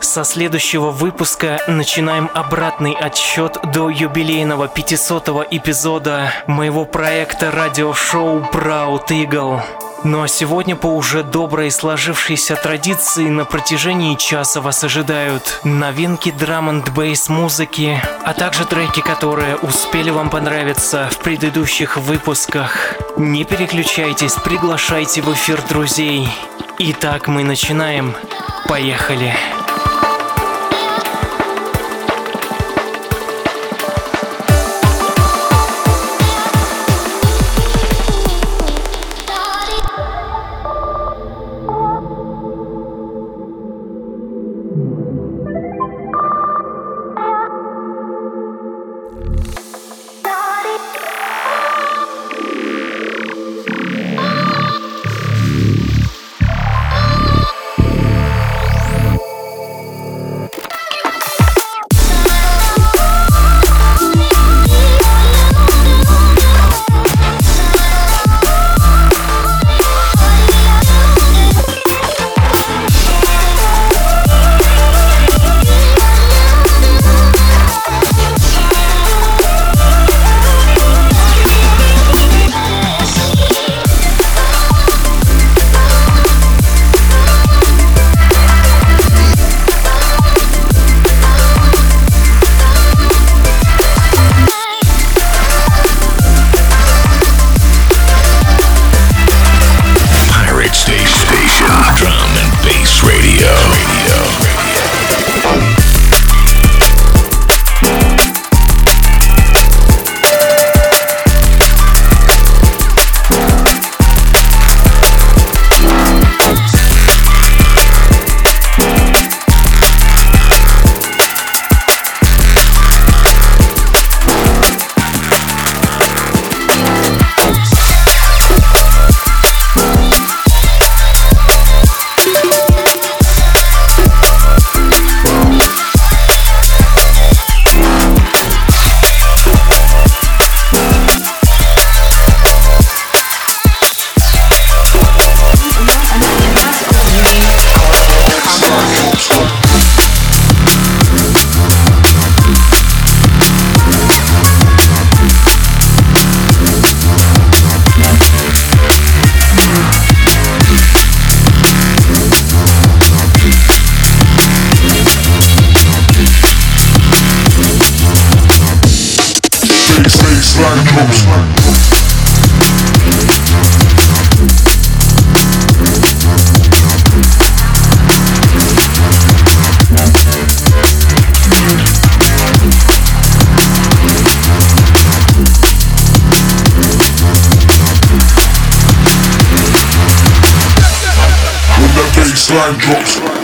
Со следующего выпуска начинаем обратный отсчет до юбилейного 500 эпизода моего проекта радиошоу Proud Eagle. Ну а сегодня по уже доброй сложившейся традиции на протяжении часа вас ожидают новинки драм н бейс музыки, а также треки, которые успели вам понравиться в предыдущих выпусках. Не переключайтесь, приглашайте в эфир друзей. Итак, мы начинаем. Поехали! Pirate mind drops.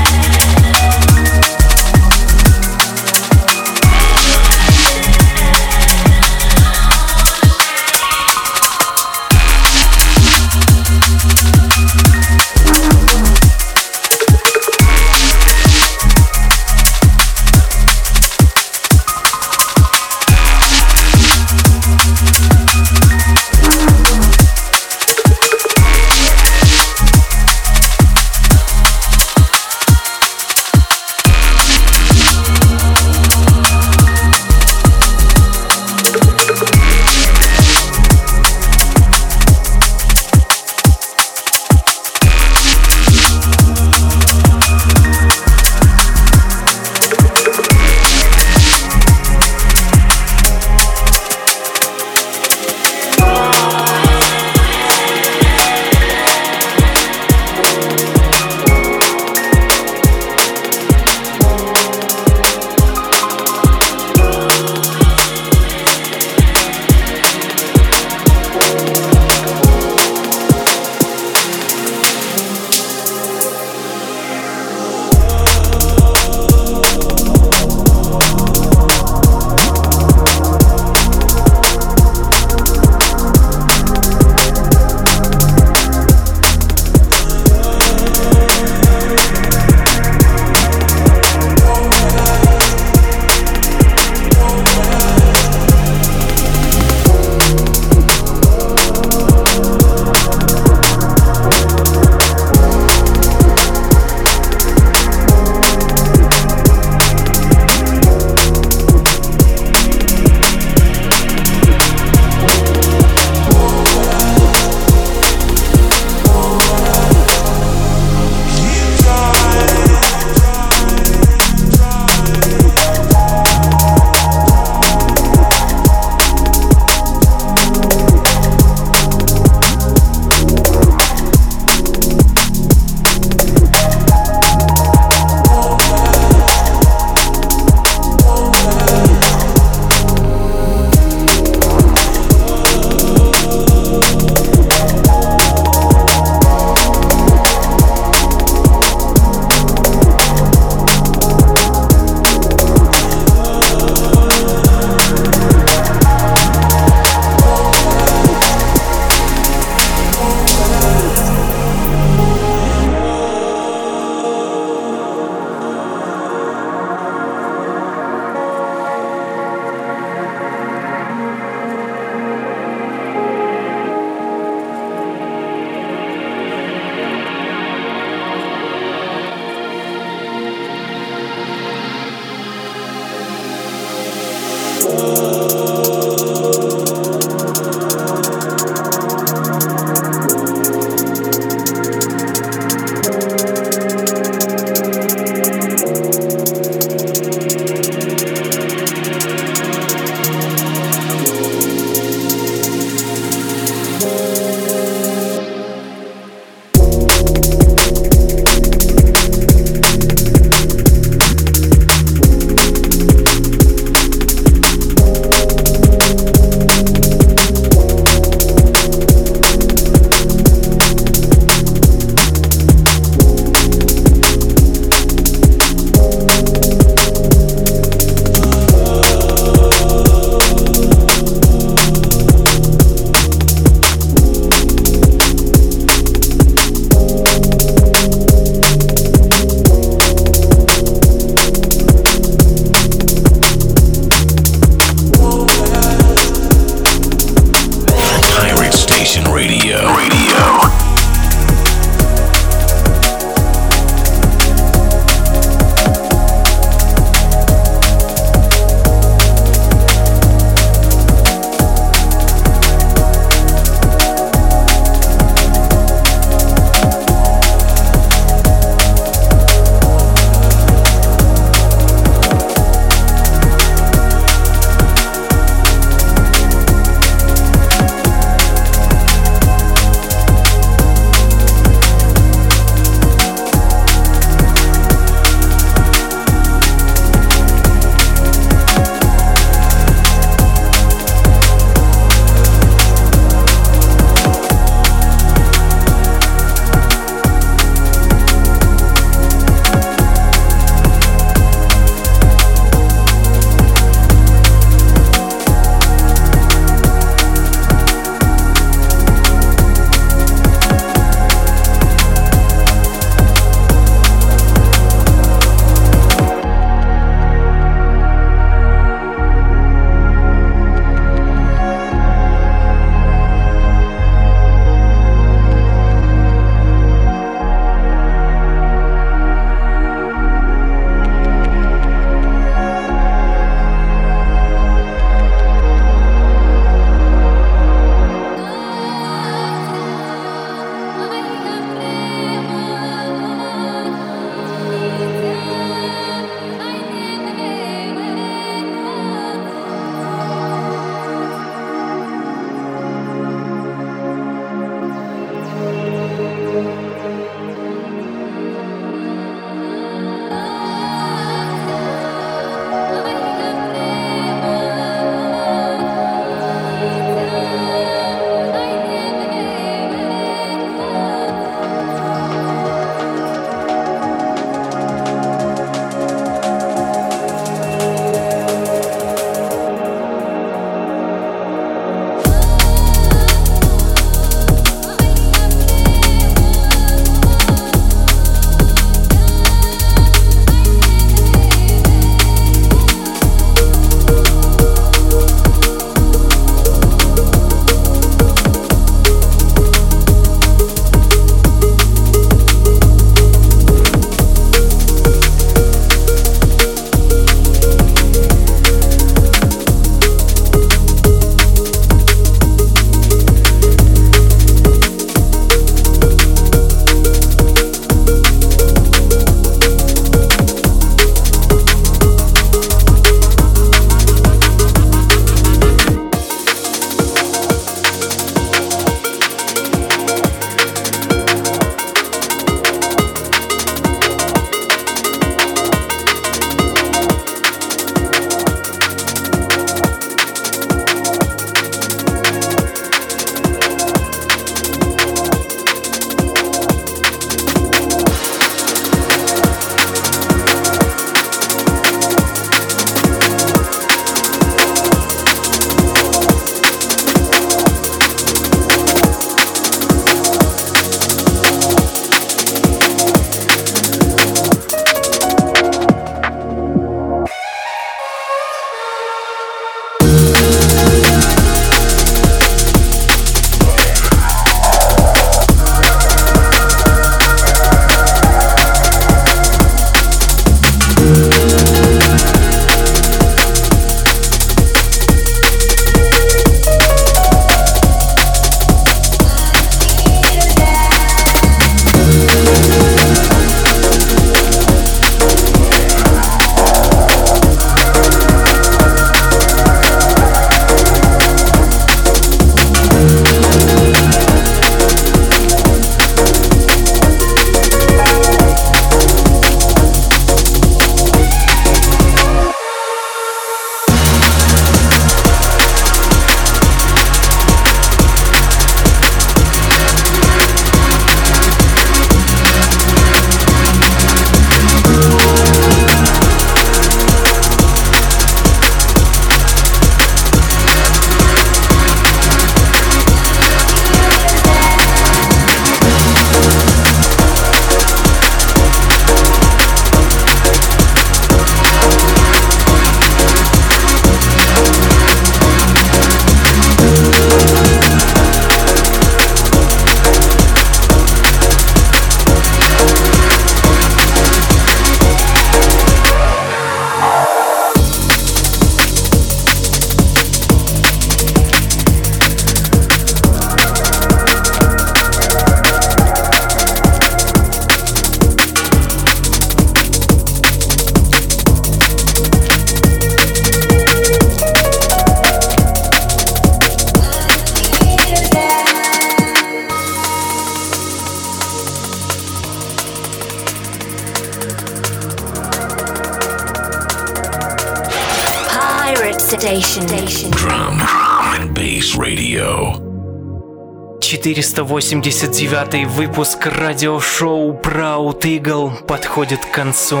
489 выпуск радиошоу Proud Eagle подходит к концу.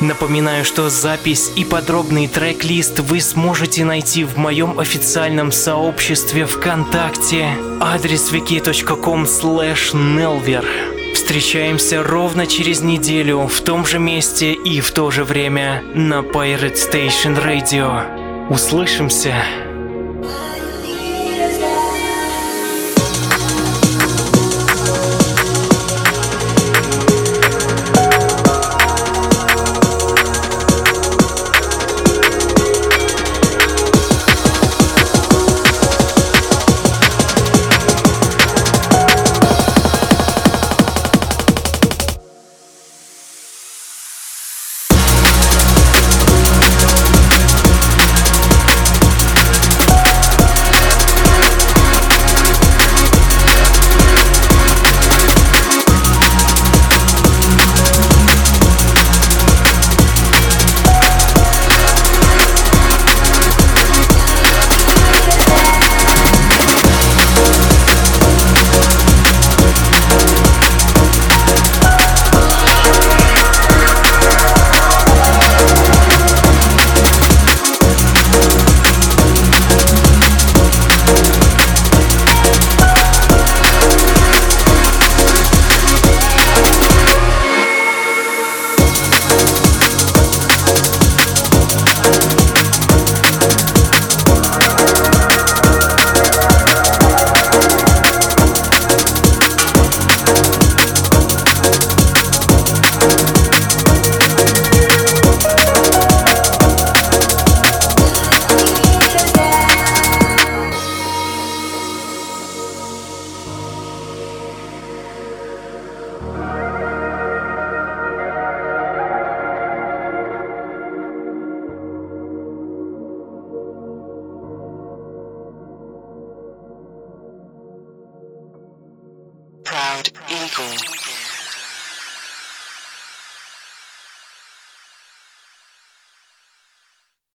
Напоминаю, что запись и подробный трек-лист вы сможете найти в моем официальном сообществе ВКонтакте. Адрес wiki.com slash nelver. Встречаемся ровно через неделю в том же месте и в то же время на Pirate Station Radio. Услышимся!